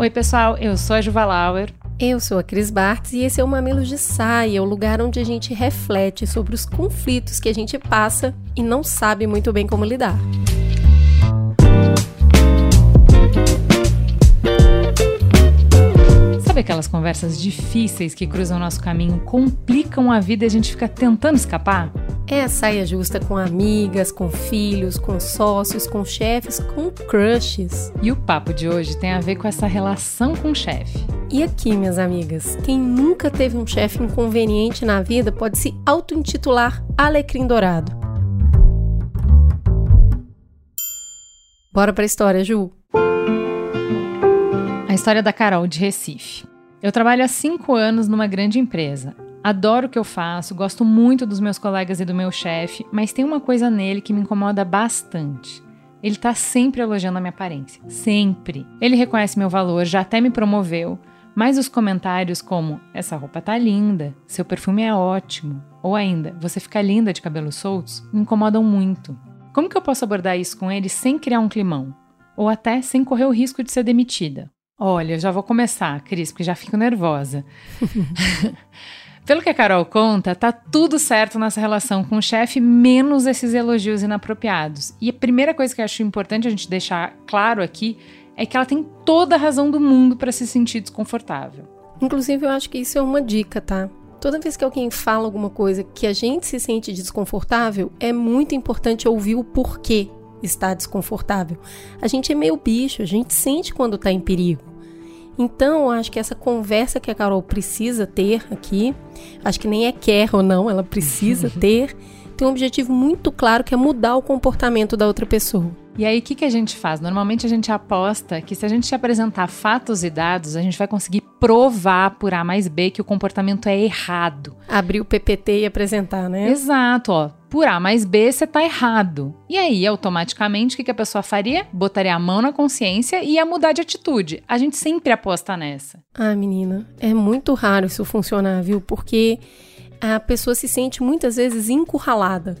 Oi, pessoal, eu sou a Juva Lauer. Eu sou a Cris Bartz e esse é o Mamilos de Saia, o lugar onde a gente reflete sobre os conflitos que a gente passa e não sabe muito bem como lidar. Sabe aquelas conversas difíceis que cruzam nosso caminho, complicam a vida e a gente fica tentando escapar? É a saia justa com amigas, com filhos, com sócios, com chefes, com crushes. E o papo de hoje tem a ver com essa relação com o chefe. E aqui, minhas amigas, quem nunca teve um chefe inconveniente na vida pode se auto-intitular Alecrim Dourado. Bora pra história, Ju. A história da Carol de Recife. Eu trabalho há cinco anos numa grande empresa. Adoro o que eu faço, gosto muito dos meus colegas e do meu chefe, mas tem uma coisa nele que me incomoda bastante. Ele tá sempre elogiando a minha aparência. Sempre. Ele reconhece meu valor, já até me promoveu, mas os comentários como essa roupa tá linda, seu perfume é ótimo, ou ainda você fica linda de cabelos soltos, me incomodam muito. Como que eu posso abordar isso com ele sem criar um climão? Ou até sem correr o risco de ser demitida? Olha, eu já vou começar, Cris, porque já fico nervosa. Pelo que a Carol conta, tá tudo certo nessa relação com o chefe, menos esses elogios inapropriados. E a primeira coisa que eu acho importante a gente deixar claro aqui é que ela tem toda a razão do mundo para se sentir desconfortável. Inclusive, eu acho que isso é uma dica, tá? Toda vez que alguém fala alguma coisa que a gente se sente desconfortável, é muito importante ouvir o porquê está desconfortável. A gente é meio bicho, a gente sente quando está em perigo. Então, acho que essa conversa que a Carol precisa ter aqui, acho que nem é quer ou não, ela precisa ter, tem um objetivo muito claro que é mudar o comportamento da outra pessoa. E aí, o que, que a gente faz? Normalmente a gente aposta que se a gente te apresentar fatos e dados, a gente vai conseguir provar por A mais B que o comportamento é errado. Abrir o PPT e apresentar, né? Exato, ó. Por A mais B, você tá errado. E aí, automaticamente, o que, que a pessoa faria? Botaria a mão na consciência e ia mudar de atitude. A gente sempre aposta nessa. Ah, menina, é muito raro isso funcionar, viu? Porque a pessoa se sente muitas vezes encurralada.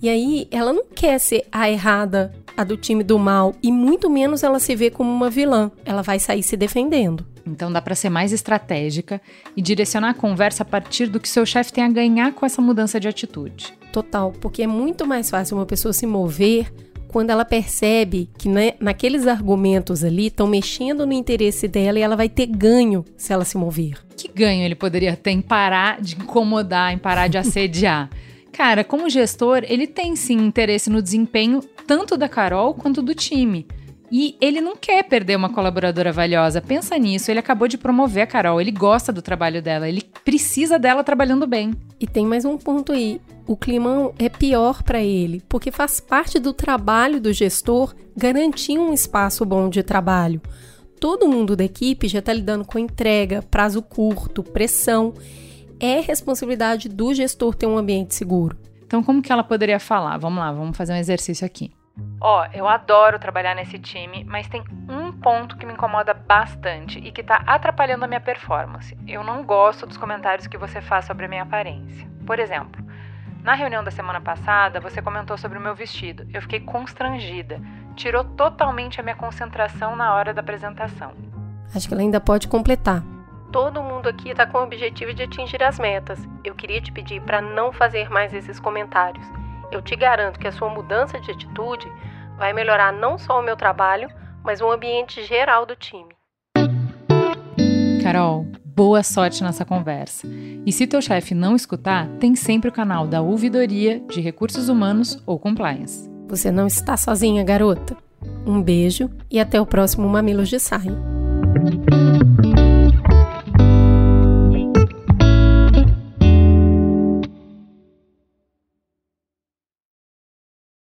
E aí, ela não quer ser a errada a do time do mal, e muito menos ela se vê como uma vilã. Ela vai sair se defendendo. Então dá para ser mais estratégica e direcionar a conversa a partir do que seu chefe tem a ganhar com essa mudança de atitude. Total, porque é muito mais fácil uma pessoa se mover quando ela percebe que né, naqueles argumentos ali estão mexendo no interesse dela e ela vai ter ganho se ela se mover. Que ganho ele poderia ter em parar de incomodar, em parar de assediar? Cara, como gestor, ele tem sim interesse no desempenho tanto da Carol quanto do time. E ele não quer perder uma colaboradora valiosa. Pensa nisso, ele acabou de promover a Carol, ele gosta do trabalho dela, ele precisa dela trabalhando bem. E tem mais um ponto aí. O climão é pior para ele, porque faz parte do trabalho do gestor garantir um espaço bom de trabalho. Todo mundo da equipe já está lidando com entrega, prazo curto, pressão é responsabilidade do gestor ter um ambiente seguro. Então, como que ela poderia falar? Vamos lá, vamos fazer um exercício aqui. Ó, oh, eu adoro trabalhar nesse time, mas tem um ponto que me incomoda bastante e que tá atrapalhando a minha performance. Eu não gosto dos comentários que você faz sobre a minha aparência. Por exemplo, na reunião da semana passada, você comentou sobre o meu vestido. Eu fiquei constrangida. Tirou totalmente a minha concentração na hora da apresentação. Acho que ela ainda pode completar. Todo mundo aqui está com o objetivo de atingir as metas. Eu queria te pedir para não fazer mais esses comentários. Eu te garanto que a sua mudança de atitude vai melhorar não só o meu trabalho, mas o ambiente geral do time. Carol, boa sorte nessa conversa. E se teu chefe não escutar, tem sempre o canal da Ouvidoria de Recursos Humanos ou Compliance. Você não está sozinha, garota. Um beijo e até o próximo Mamilos de Saia.